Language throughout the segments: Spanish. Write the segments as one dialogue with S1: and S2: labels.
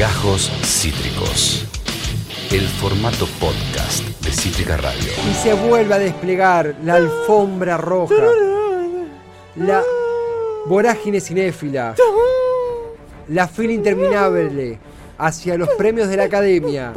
S1: Gajos Cítricos. El formato podcast de Cítrica Radio.
S2: Y se vuelve a desplegar la alfombra roja. La vorágine cinéfila. La fila interminable hacia los premios de la academia.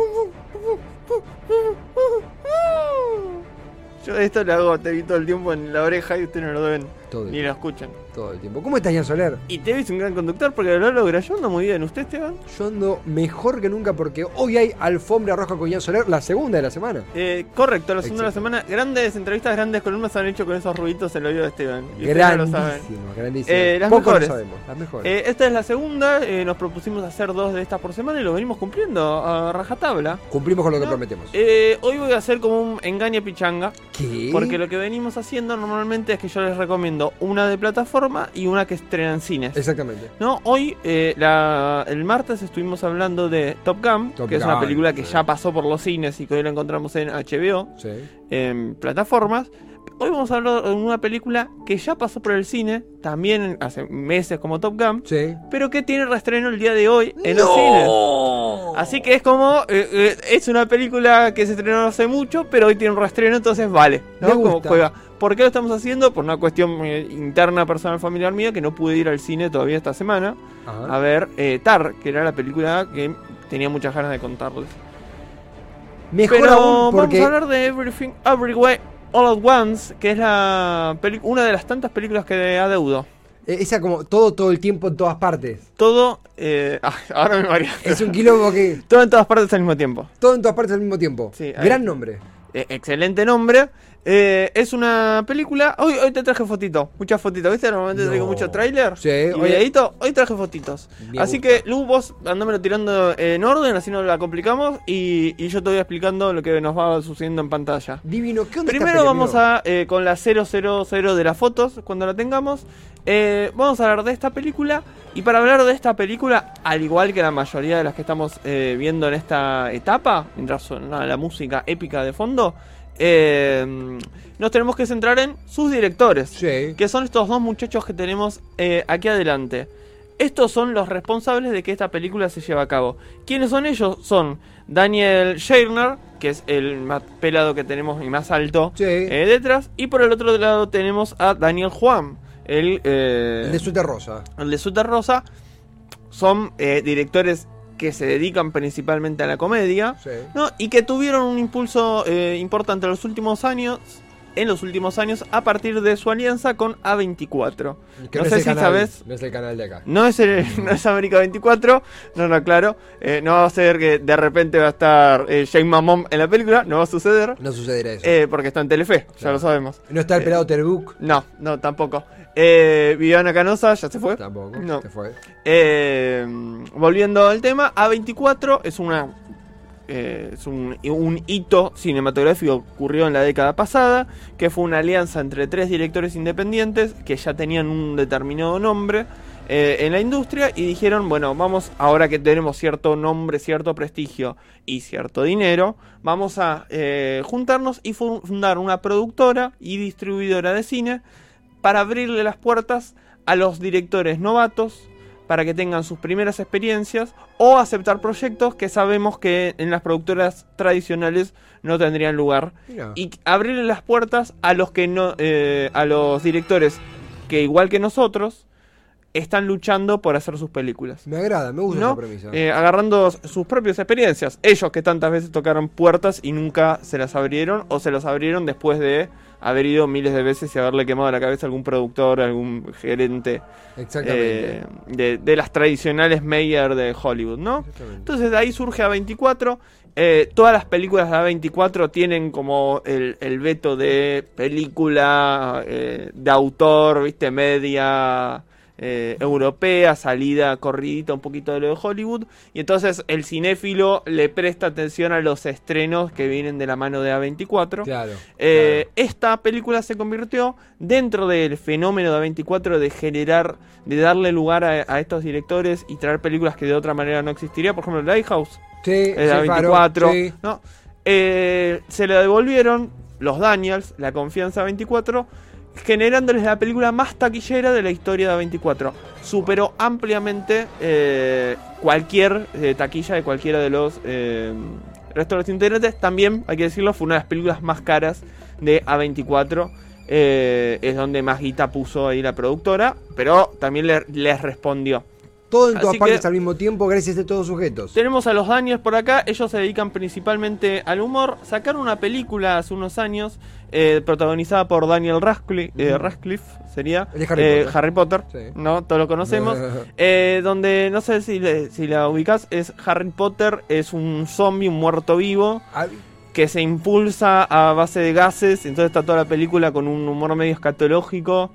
S3: Yo esto lo hago, te vi todo el tiempo en la oreja y ustedes no lo ven.
S2: Todo el
S3: ni lo escuchan.
S2: Todo el tiempo. ¿Cómo estás, Jan Soler?
S3: Y te es un gran conductor porque lo logra. Yo ando muy bien. ¿Usted, Esteban?
S2: Yo ando mejor que nunca porque hoy hay alfombra roja con Jan Soler, la segunda de la semana.
S3: Eh, correcto, la segunda de la semana. Grandes entrevistas, grandes columnas se han hecho con esos ruiditos en el oído de Esteban. Y no.
S2: Grandísimo.
S3: Eh, las
S2: Poco lo
S3: mejores.
S2: sabemos, las mejores.
S3: Eh, esta es la segunda. nos propusimos hacer dos de estas por semana y lo venimos cumpliendo a rajatabla.
S2: Cumplimos con lo que
S3: ¿no?
S2: prometemos.
S3: Hoy voy a hacer como un engañe pichanga.
S2: ¿Qué?
S3: Porque lo que venimos haciendo normalmente es que yo les recomiendo una de plataforma y una que estrena en cines.
S2: Exactamente.
S3: No, hoy, eh, la- el martes estuvimos hablando de Top Gun,
S2: Top
S3: que es una película que
S2: sí.
S3: ya pasó por los cines y que hoy la encontramos en HBO,
S2: Sí.
S3: en plataformas. Hoy vamos a hablar de una película que ya pasó por el cine, también hace meses como Top Gun,
S2: Sí.
S3: pero que tiene reestreno el día de hoy en los cines. Así que es como, eh, eh, es una película que se estrenó hace mucho, pero hoy tiene un reestreno, entonces vale. ¿no?
S2: Me
S3: Como
S2: gusta.
S3: juega. ¿Por qué lo estamos haciendo? Por una cuestión eh, interna, personal, familiar mía, que no pude ir al cine todavía esta semana
S2: Ajá.
S3: a ver Tar, que era la película que tenía muchas ganas de contarles.
S2: Mejor
S3: Pero
S2: aún porque.
S3: vamos a hablar de Everything Everywhere All at Once, que es la una de las tantas películas que adeudo.
S2: Eh, Esa como todo, todo el tiempo en todas partes.
S3: Todo, eh, ah, ahora me maría.
S2: Es un quilombo que.
S3: Todo en todas partes al mismo tiempo.
S2: Todo en todas partes al mismo tiempo.
S3: Sí, ahí.
S2: Gran nombre.
S3: Eh, excelente nombre. Eh, es una película. Hoy, hoy te traje fotito, muchas fotitos. ¿Viste? Normalmente
S2: No.
S3: traigo mucho tráiler.
S2: Sí,
S3: y
S2: hoy-
S3: traje fotitos.
S2: Me
S3: así
S2: gusta.
S3: que, Lu, vos andámelo tirando en orden, así no la complicamos. Y, y yo te voy explicando lo que nos va sucediendo en pantalla.
S2: Divino. ¿Qué onda
S3: Primero vamos a eh, con la 000 de las fotos, cuando la tengamos. Eh, vamos a hablar de esta película. Y para hablar de esta película, al igual que la mayoría de las que estamos eh, viendo en esta etapa, mientras suena la música épica de fondo, eh, nos tenemos que centrar en sus directores,
S2: Sí.
S3: que son estos dos muchachos que tenemos eh, aquí adelante. Estos son los responsables de que esta película se lleve a cabo. ¿Quiénes son ellos? Son Daniel Scheiner, que es el más pelado que tenemos y más alto
S2: Sí.
S3: eh, detrás. Y por el otro lado tenemos a Daniel Juan, el, eh,
S2: El de Suter Rosa.
S3: el de Suter Rosa. Son eh, directores que se dedican principalmente a la comedia.
S2: Sí.
S3: ¿no? Y que tuvieron un impulso eh, importante en los últimos años. En los últimos años, a partir de su alianza con A24.
S2: Que
S3: no
S2: es
S3: sé
S2: el
S3: si
S2: canal,
S3: sabes.
S2: No es el canal de acá.
S3: No es, el- no es América 24, no, no, claro. Eh, no va a ser que de repente va a estar eh, Jane Mamón en la película, no va a suceder.
S2: No sucederá eso.
S3: eh, porque está en Telefe, ya lo sabemos.
S2: no está el
S3: eh,
S2: pelado Terbuk.
S3: No, no, tampoco. Eh, Viviana Canosa ya se fue.
S2: Tampoco.
S3: No.
S2: Se fue.
S3: Eh, volviendo al tema, A24 es una eh, es un, un hito cinematográfico que ocurrió en la década pasada, que fue una alianza entre tres directores independientes que ya tenían un determinado nombre eh, en la industria y dijeron, bueno, vamos, ahora que tenemos cierto nombre, cierto prestigio y cierto dinero, vamos a juntarnos y fu- fundar una productora y distribuidora de cine para abrirle las puertas a los directores novatos para que tengan sus primeras experiencias o aceptar proyectos que sabemos que en las productoras tradicionales no tendrían lugar
S2: Mira.
S3: y abrirle las puertas a los que no eh, a los directores que igual que nosotros están luchando por hacer sus películas
S2: Me agrada, me gusta
S3: ¿no?
S2: esa premisa.
S3: Eh, agarrando sus propias experiencias. Ellos que tantas veces tocaron puertas y nunca se las abrieron o se las abrieron después de haber ido miles de veces y haberle quemado la cabeza a algún productor, algún gerente
S2: Exactamente.
S3: eh, de, de las tradicionales Mayer de Hollywood, ¿no?
S2: Exactamente.
S3: Entonces de ahí surge A24. Eh, todas las películas de A24 tienen como el, el veto de película eh, de autor, viste, media eh, europea, salida corridita un poquito de lo de Hollywood. Y entonces el cinéfilo le presta atención a los estrenos que vienen de la mano de A24.
S2: Claro.
S3: Eh, Esta película se convirtió dentro del fenómeno de A24 de generar, de darle lugar a, a estos directores y traer películas que de otra manera no existiría. Por ejemplo, Lighthouse
S2: Sí, sí, Faro,
S3: A24.
S2: sí.
S3: ¿no? Eh, se le devolvieron los Daniels, la confianza a 24, generándoles la película más taquillera de la historia de A24. Superó ampliamente eh, cualquier eh, taquilla de cualquiera de los restos de los integrantes. También, hay que decirlo, fue una de las películas más caras de A24. Eh, es donde más guita puso ahí la productora, pero también le- les respondió.
S2: Todo en todas partes al mismo tiempo, gracias a todos sujetos.
S3: Tenemos a los Daniels por acá, ellos se dedican principalmente al humor. Sacaron una película hace unos años eh, protagonizada por Daniel Radcliffe, eh, Radcliffe sería
S2: El de Harry
S3: eh,
S2: Potter.
S3: Harry Potter,
S2: Sí.
S3: ¿no? Todos lo conocemos. Donde, no sé si, le- si la ubicás, es Harry Potter, es un zombie, un muerto vivo,
S2: Ah,
S3: que se impulsa a base de gases, entonces está toda la película con un humor medio escatológico.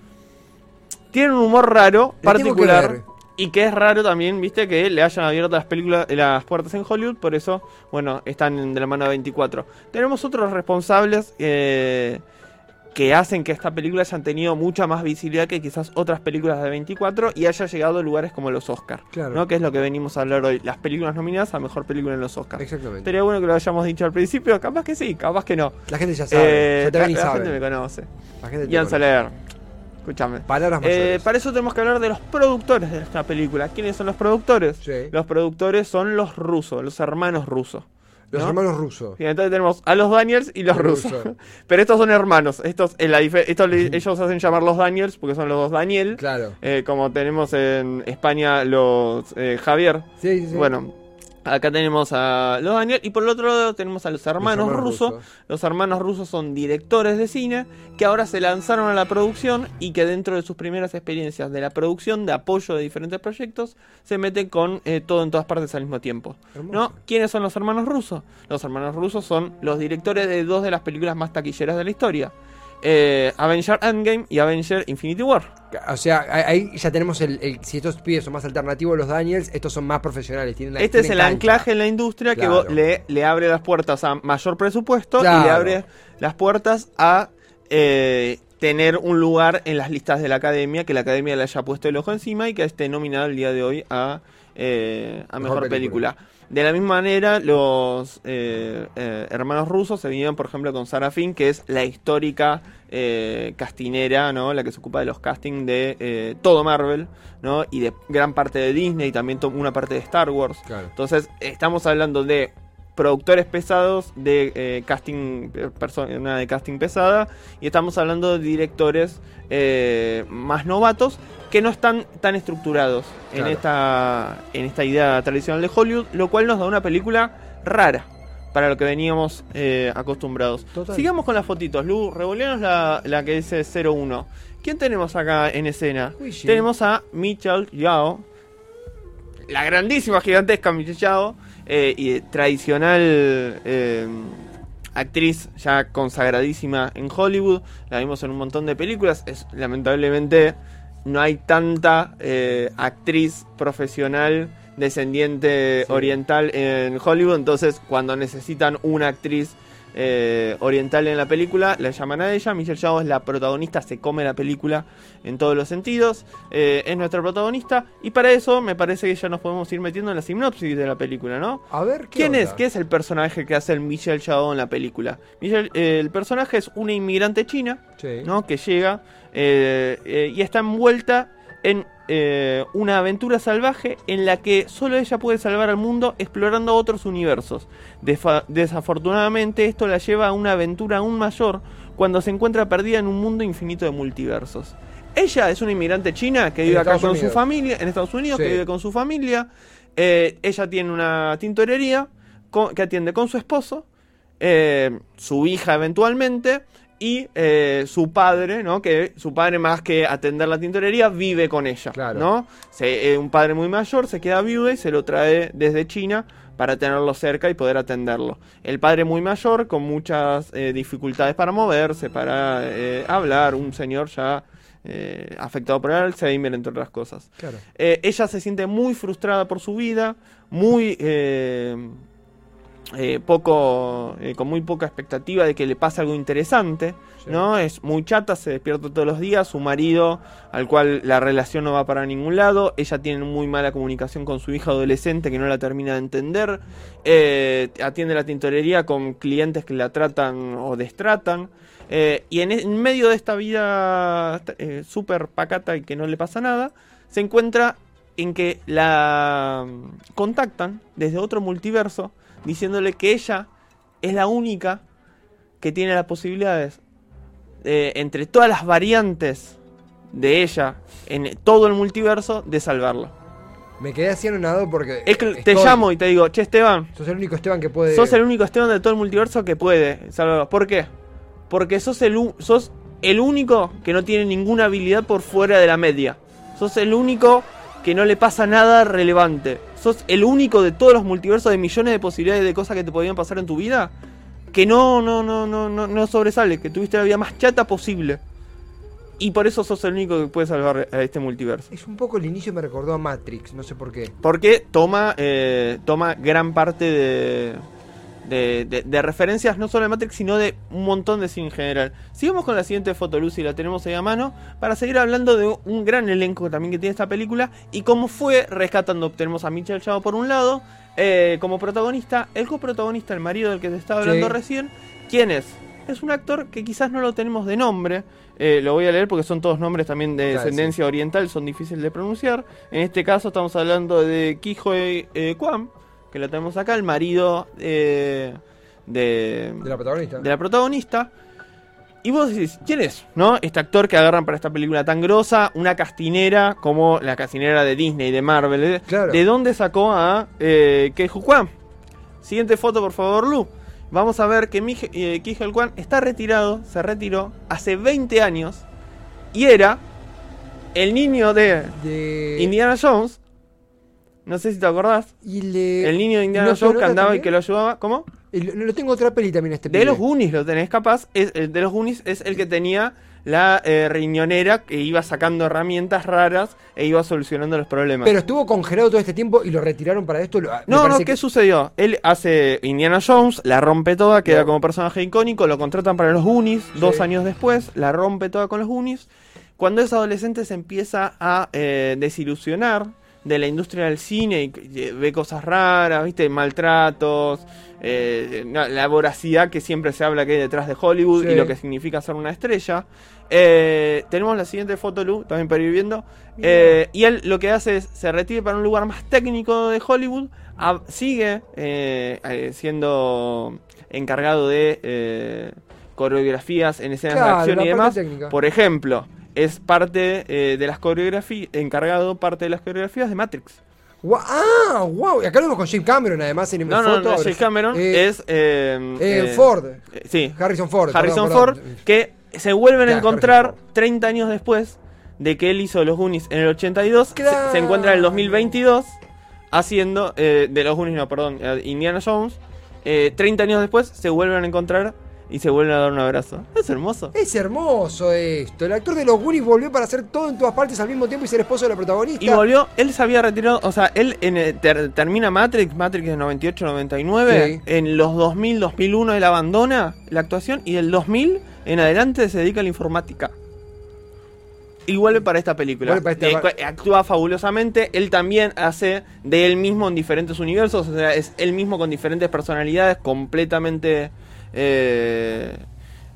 S3: Tiene un humor raro, particular. Y que es raro también, viste, que le hayan abierto las películas, las puertas en Hollywood, por eso, bueno, están de la mano de 24. Tenemos otros responsables eh, que hacen que esta película hayan tenido mucha más visibilidad que quizás otras películas de 24 y haya llegado a lugares como los Oscars,
S2: Claro.
S3: ¿no? Que es lo que venimos a hablar hoy, las películas nominadas a mejor película en los Oscars.
S2: Exactamente.
S3: Sería bueno que lo hayamos dicho al principio, capaz que sí, capaz que no.
S2: La gente ya sabe,
S3: Eh,
S2: ya te
S3: la, la gente me conoce.
S2: La gente te
S3: Ian. Soler, escúchame.
S2: Palabras
S3: Eh, para eso tenemos que hablar de los productores de esta película. ¿Quiénes son los productores?
S2: Sí.
S3: Los productores son los rusos, los hermanos rusos.
S2: Los
S3: ¿no?
S2: hermanos rusos.
S3: Y entonces tenemos a los Daniels y los rusos. Pero estos son hermanos. Estos, en la estos le- ellos hacen llamar los Daniels porque son los dos Daniel.
S2: Claro.
S3: Eh, como tenemos en España los eh, Javier.
S2: Sí, sí, sí.
S3: Bueno, acá tenemos a los Daniel. Y por el otro lado tenemos a los hermanos,
S2: hermanos
S3: rusos.
S2: rusos.
S3: Los hermanos rusos son directores de cine que ahora se lanzaron a la producción y que dentro de sus primeras experiencias de la producción, de apoyo de diferentes proyectos, se meten con eh, todo en todas partes al mismo tiempo.
S2: Hermoso.
S3: ¿No? ¿Quiénes son los hermanos rusos? Los hermanos rusos son los directores de dos de las películas más taquilleras de la historia. Eh, Avenger Endgame y Avenger Infinity War.
S2: O sea, ahí ya tenemos el, el- Si estos pibes son más alternativos, los Daniels, estos son más profesionales. Tienen la-
S3: Este es el
S2: cancha.
S3: anclaje en la industria que
S2: Claro.
S3: le, le abre las puertas a mayor presupuesto y le abre las puertas a eh, tener un lugar en las listas de la academia, que la academia le haya puesto el ojo encima y que esté nominado el día de hoy a, eh, a mejor,
S2: Mejor
S3: película. De la misma manera, los eh, eh, hermanos rusos se vinieron, por ejemplo, con Sarah Finn, que es la histórica eh, castinera, ¿no? La que se ocupa de los castings de eh, todo Marvel, ¿no? Y de gran parte de Disney y también una parte de Star Wars.
S2: Claro.
S3: Entonces, estamos hablando de productores pesados, de eh, casting, eh, persona de casting pesada, y estamos hablando de directores eh, más novatos que no están tan estructurados en, esta, en esta idea tradicional de Hollywood, lo cual nos da una película rara para lo que veníamos eh, acostumbrados.
S2: Total.
S3: Sigamos con las fotitos, Lu, revoleanos la, la que dice 01. ¿Quién tenemos acá en escena?
S2: Uy, sí.
S3: Tenemos a Michelle Yao, la grandísima, gigantesca Michelle Yao, eh, y tradicional eh, actriz ya consagradísima en Hollywood. La vimos en un montón de películas. Es, lamentablemente no hay tanta eh, actriz profesional descendiente
S2: Sí.
S3: oriental en Hollywood. Entonces, cuando necesitan una actriz eh, oriental en la película, la llaman a ella. Michelle Yao es la protagonista, se come la película en todos los sentidos. Eh, es nuestra protagonista. Y para eso me parece que ya nos podemos ir metiendo en la sinopsis de la película, ¿no?
S2: A ver, ¿qué
S3: ¿Quién
S2: onda?
S3: es? ¿Qué es el personaje que hace el Michelle Yao en la película? Michelle- eh, el personaje es una inmigrante china,
S2: Sí.
S3: ¿no? Que llega eh, y está envuelta en eh, una aventura salvaje en la que solo ella puede salvar al mundo explorando otros universos. Defa- desafortunadamente esto la lleva a una aventura aún mayor cuando se encuentra perdida en un mundo infinito de multiversos. Ella es una inmigrante china que
S2: En
S3: vive acá
S2: Estados
S3: con
S2: Unidos.
S3: su familia, en Estados Unidos,
S2: Sí.
S3: que vive con su familia. Eh, ella tiene una tintorería con- que atiende con su esposo, eh, su hija eventualmente, y eh, su padre, ¿no? Que su padre más que atender la tintorería vive con ella,
S2: Claro.
S3: ¿no? Se- eh, un padre muy mayor se queda viudo y se lo trae desde China para tenerlo cerca y poder atenderlo. El padre muy mayor con muchas eh, dificultades para moverse, para hablar, un señor ya eh, afectado por el Alzheimer, entre otras cosas.
S2: Claro.
S3: Eh, ella se siente muy frustrada por su vida, muy eh, eh, poco, eh, con muy poca expectativa de que le pase algo interesante,
S2: Sí.
S3: ¿no? Es muy chata, se despierta todos los días, su marido, al cual la relación no va para ningún lado, ella tiene muy mala comunicación con su hija adolescente que no la termina de entender, eh, atiende la tintorería con clientes que la tratan o destratan, y en, en medio de esta vida súper pacata y que no le pasa nada, se encuentra en que la contactan desde otro multiverso diciéndole que ella es la única que tiene las posibilidades eh, entre todas las variantes de ella en todo el multiverso de salvarlo.
S2: Me quedé así anonado porque.
S3: Es que te
S2: estoy-
S3: llamo y te digo, che Esteban,
S2: Sos el único Esteban que puede.
S3: sos el único Esteban de todo el multiverso que puede salvarlo. ¿Por qué? Porque sos el, sos el único que no tiene ninguna habilidad por fuera de la media. Sos el único que no le pasa nada relevante. Sos el único de todos los multiversos de millones de posibilidades de cosas que te podían pasar en tu vida que no, no, no, no, no, no sobresale, que tuviste la vida más chata posible. Y por eso sos el único que puede salvar a este multiverso.
S2: Es un poco el inicio me recordó a Matrix, no sé por qué.
S3: Porque toma, eh, toma gran parte de, de, de- de referencias, no solo de Matrix, sino de un montón de cine en general. Sigamos con la siguiente foto, Lucy, la tenemos ahí a mano, para seguir hablando de un gran elenco también que tiene esta película y cómo fue rescatando. Tenemos a Michelle Chao por un lado, eh, como protagonista, el coprotagonista, el marido del que te estaba hablando
S2: Sí.
S3: recién. ¿Quién es? Es un actor que quizás no lo tenemos de nombre, eh, lo voy a leer porque son todos nombres también de
S2: Claro,
S3: descendencia oriental, son difíciles de pronunciar. En este caso estamos hablando de Kijoe eh, Kwan, que lo tenemos acá, el marido eh, de,
S2: De la protagonista.
S3: de la protagonista. Y vos decís, ¿quién es? ¿No? Este actor que agarran para esta película tan grosa, una castinera como la castinera de Disney, de Marvel. ¿eh?
S2: Claro.
S3: ¿De dónde sacó a eh, Keiju Kwan? Siguiente foto, por favor, Lu. Vamos a ver que eh, Keiju Kwan está retirado, se retiró hace 20 años y era el niño de
S2: De.
S3: Indiana Jones. No sé si te acordás.
S2: Y le.
S3: El niño de Indiana
S2: ¿No se
S3: Jones que andaba y que lo ayudaba. ¿Cómo?
S2: Lo, tengo otra peli también este
S3: De los Goonies lo tenés capaz. Es, el de los Goonies es el que tenía la eh, riñonera que iba sacando herramientas raras e iba solucionando los problemas.
S2: Pero estuvo congelado todo este tiempo y lo retiraron para esto. lo- me
S3: no, no, ¿qué
S2: que-
S3: sucedió? Él hace Indiana Jones, la rompe toda, queda como personaje icónico, lo contratan para los Goonies, dos años después, la rompe toda con los Goonies. Cuando es adolescente se empieza a eh, desilusionar de la industria del cine y que- ve cosas raras, ¿viste? Maltratos, eh, la voracidad que siempre se habla que hay detrás de Hollywood
S2: Sí.
S3: y lo que significa ser una estrella. Eh, tenemos la siguiente foto, Lu, también para ir viendo. Eh, y él lo que hace es se retira para un lugar más técnico de Hollywood, a- sigue eh, eh, siendo encargado de eh, coreografías en escenas
S2: Claro,
S3: de acción y demás.
S2: técnica.
S3: Por ejemplo, es parte eh, de las coreografías, encargado parte de las coreografías de Matrix.
S2: Gua- Ah, wow. Y acá lo vemos con James Cameron, además, en
S3: No, no,
S2: foto.
S3: no, James Cameron
S2: Eh,
S3: es eh,
S2: eh,
S3: eh,
S2: Ford.
S3: eh, sí,
S2: Harrison Ford.
S3: Harrison
S2: perdón,
S3: Ford,
S2: perdón.
S3: que se vuelven a encontrar
S2: Harrison
S3: 30 años después de que él hizo los Goonies en el 82. se-
S2: Claro.
S3: Se, encuentra en el 2022 haciendo, de los Goonies, no, perdón, Indiana Jones. Eh, 30 años después se vuelven a encontrar y se vuelven a dar un abrazo. Es hermoso.
S2: Es hermoso esto. El actor de los Goonies volvió para hacer todo en todas partes al mismo tiempo y ser esposo de la protagonista.
S3: Y volvió, él se había retirado, o sea, él en ter- termina Matrix, Matrix de 98-99,
S2: Sí.
S3: en los 2000-2001 él abandona la actuación y del 2000 en adelante se dedica a la informática. Y vuelve para esta película.
S2: Para esta-
S3: Eh, actúa fabulosamente, él también hace de él mismo en diferentes universos, o sea, es él mismo con diferentes personalidades, completamente... eh,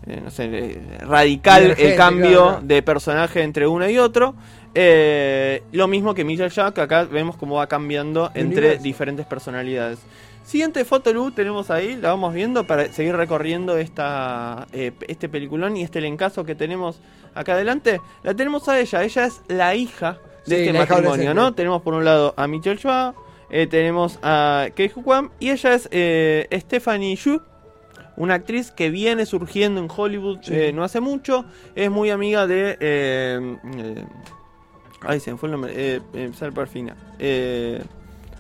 S3: eh, no sé, eh, radical el cambio
S2: claro,
S3: de personaje entre uno y otro. Eh, lo mismo que Michelle Jack, acá vemos cómo va cambiando entre
S2: universo.
S3: diferentes personalidades. Siguiente foto, Lu, tenemos ahí, la vamos viendo para seguir recorriendo esta, eh, este peliculón y este elencazo que tenemos acá adelante. La tenemos a ella, ella es la hija de
S2: Sí,
S3: este matrimonio. Tenemos por un lado a Michelle Chua, eh, tenemos a Kei Kwan y ella es Stephanie Yu, una actriz que viene surgiendo en Hollywood
S2: Sí.
S3: eh, no hace mucho, es muy amiga de... eh, eh, ay, se me fue el nombre, Sal. Eh,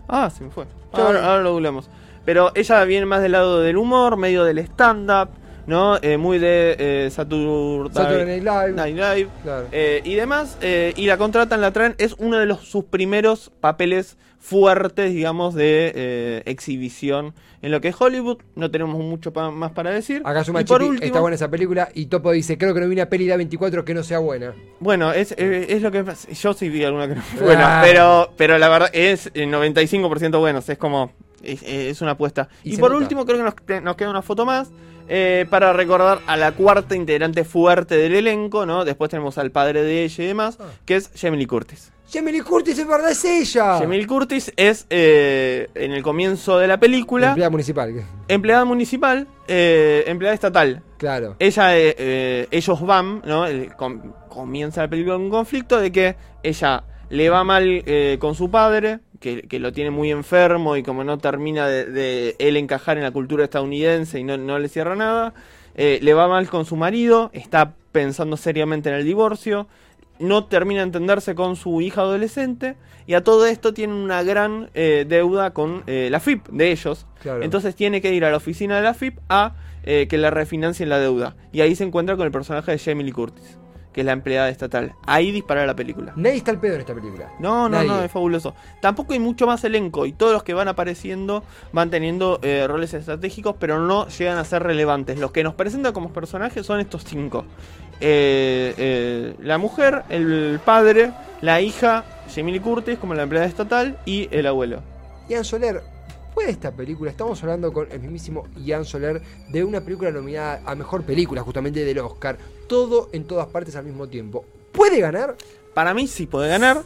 S3: ah, se me fue. Ahora, lo googleamos. Pero ella viene más del lado del humor, medio del stand-up. ¿No? Eh, muy de eh, Saturday,
S2: Saturday Night Live.
S3: Night Live,
S2: Claro.
S3: eh, y demás. eh, y la contratan, la traen. Es uno de los, sus primeros papeles fuertes, digamos, de exhibición en lo que es Hollywood. No tenemos mucho pa- más para decir.
S2: Acá suma
S3: y por último,
S2: está buena esa película. Y Topo dice, creo que no vi una peli de A24 que no sea buena.
S3: Bueno, es, es lo que. Yo sí vi alguna que no fue
S2: Ah.
S3: buena, pero, pero la verdad es eh, 95% buenos. Es como. Es, es una apuesta.
S2: Y
S3: por
S2: nota.
S3: último, creo que nos, nos queda una foto más. eh, para recordar a la cuarta integrante fuerte del elenco, ¿no? Después tenemos al padre de ella y demás,
S2: Ah.
S3: que es Jamie Curtis.
S2: Jamie Curtis, es verdad, es ella.
S3: Jamie Curtis es, eh, en el comienzo de la película,
S2: Empleada municipal.
S3: empleada municipal, eh, empleada estatal.
S2: Claro.
S3: Ella, eh, ellos van, ¿no? El- com- comienza la película con un conflicto de que ella le va mal eh, con su padre, que, que lo tiene muy enfermo y como no termina de, de él encajar en la cultura estadounidense y no, no le cierra nada, eh, le va mal con su marido, está pensando seriamente en el divorcio, no termina de entenderse con su hija adolescente y a todo esto tiene una gran eh, deuda con eh, la FIP de ellos.
S2: Claro.
S3: Entonces tiene que ir a la oficina de la FIP a eh, que le refinancien la deuda. Y ahí se encuentra con el personaje de Jamie Lee Curtis, que es la empleada estatal. Ahí dispara la película.
S2: Nadie está al pedo en esta película.
S3: No, no,
S2: Nadie.
S3: no, es fabuloso. Tampoco hay mucho más elenco y todos los que van apareciendo van teniendo eh, roles estratégicos, pero no llegan a ser relevantes. Los que nos presentan como personajes son estos cinco. Eh, eh, la mujer, el padre, la hija, Jamie Curtis como la empleada estatal y el abuelo.
S2: Ian Soler, ¿puede esta película? Estamos hablando con el mismísimo Ian Soler de una película nominada a mejor película, justamente del Oscar. Todo en todas partes al mismo tiempo. ¿Puede ganar?
S3: Para mí sí puede ganar.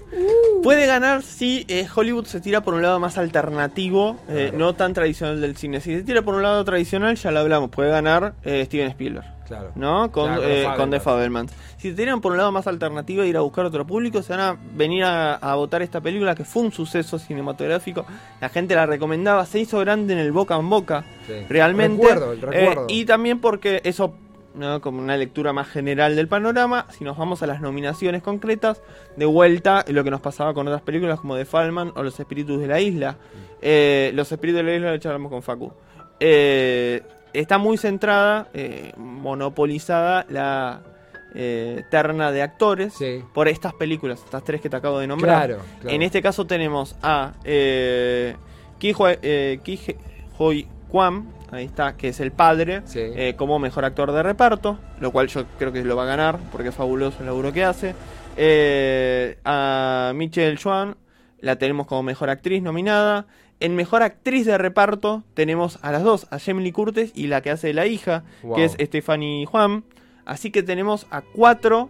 S3: Puede ganar si eh, Hollywood se tira por un lado más alternativo, eh,
S2: Claro.
S3: no tan tradicional del cine. Si se tira por un lado tradicional, ya lo hablamos, puede ganar eh, Steven Spielberg.
S2: Claro.
S3: ¿No? Con,
S2: Claro,
S3: eh, con The
S2: Fabelmans.
S3: Si tiran por un lado más alternativo e ir a buscar otro público, se van a venir a, a votar esta película que fue un suceso cinematográfico. La gente la recomendaba, se hizo grande en el boca en boca
S2: Sí.
S3: realmente.
S2: Recuerdo, el recuerdo.
S3: Eh, y también porque eso, ¿no? como una lectura más general del panorama, si nos vamos a las nominaciones concretas, de vuelta lo que nos pasaba con otras películas como The Falman o Los Espíritus de la Isla. Eh, Los Espíritus de la Isla lo charlamos con Facu. Eh, está muy centrada, eh, monopolizada la eh, terna de actores
S2: Sí.
S3: por estas películas, estas tres que te acabo de nombrar.
S2: Claro, claro.
S3: En este caso tenemos a eh, Ki Hoi- eh, Kwan, ahí está, que es el padre,
S2: Sí.
S3: eh, como mejor actor de reparto, lo cual yo creo que lo va a ganar, porque es fabuloso el laburo que hace. Eh, a Michelle Chuan, la tenemos como mejor actriz nominada. En mejor actriz de reparto tenemos a las dos, a Jamie Curtis y la que hace de la hija,
S2: Wow.
S3: que es Stephanie Juan. Así que tenemos a cuatro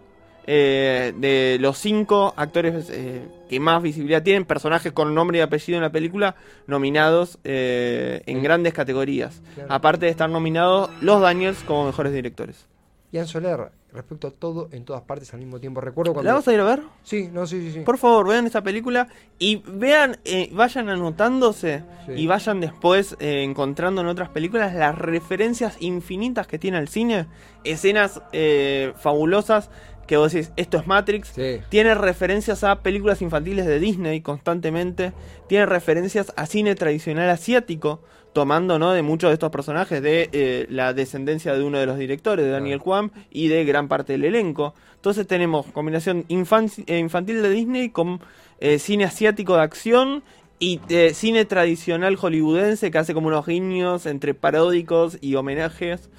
S3: eh, de los cinco actores eh, que más visibilidad tienen, personajes con nombre y apellido en la película, nominados eh, en
S2: Sí.
S3: grandes categorías.
S2: Claro.
S3: Aparte de estar nominados los Daniels como mejores directores.
S2: Ian Soler, respecto a todo en todas partes al mismo tiempo. Recuerdo cuando.
S3: ¿La vas a ir a ver?
S2: Sí, no, sí, sí, sí.
S3: Por favor, vean esta película y vean, eh, vayan anotándose
S2: Sí.
S3: y vayan después eh, encontrando en otras películas las referencias infinitas que tiene el cine, escenas eh, fabulosas que vos decís, esto es Matrix,
S2: Sí.
S3: tiene referencias a películas infantiles de Disney constantemente, tiene referencias a cine tradicional asiático, tomando ¿no? de muchos de estos personajes de eh, la descendencia de uno de los directores, de Daniel Kwan, y de gran parte del elenco. Entonces tenemos combinación infan- infantil de Disney con eh, cine asiático de acción y eh, cine tradicional hollywoodense que hace como unos guiños entre paródicos y homenajes.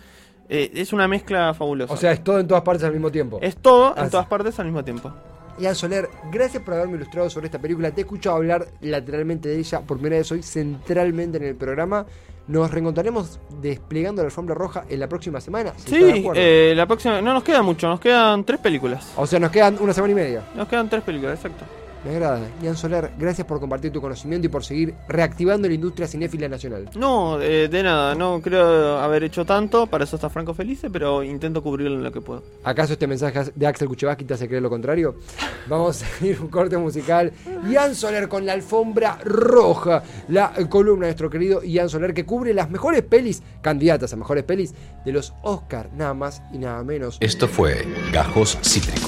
S3: Eh, es una mezcla fabulosa.
S2: O sea, es todo en todas partes al mismo tiempo.
S3: es todo en todas partes al mismo tiempo.
S2: Ian Soler, gracias por haberme ilustrado sobre esta película. Te he escuchado hablar lateralmente de ella por primera vez hoy, centralmente en el programa. Nos reencontraremos desplegando la alfombra roja en la próxima semana. si
S3: Sí, eh, la próxima. No nos queda mucho, nos quedan tres películas.
S2: O sea, nos quedan una semana y media.
S3: Nos quedan tres películas, exacto.
S2: Me agrada. Ian Soler, gracias por compartir tu conocimiento y por seguir reactivando la industria cinéfila nacional.
S3: No, eh, de nada, no creo haber hecho tanto, para eso está Franco Felice, pero intento cubrirlo en lo que puedo.
S2: ¿Acaso este mensaje de Axel Kuchevaski te hace creer lo contrario? Vamos a ir un corte musical. Ian Soler con la alfombra roja. La columna de nuestro querido Ian Soler que cubre las mejores pelis, candidatas a mejores pelis, de los Oscar, nada más y nada menos.
S1: Esto fue Gajos Cítricos.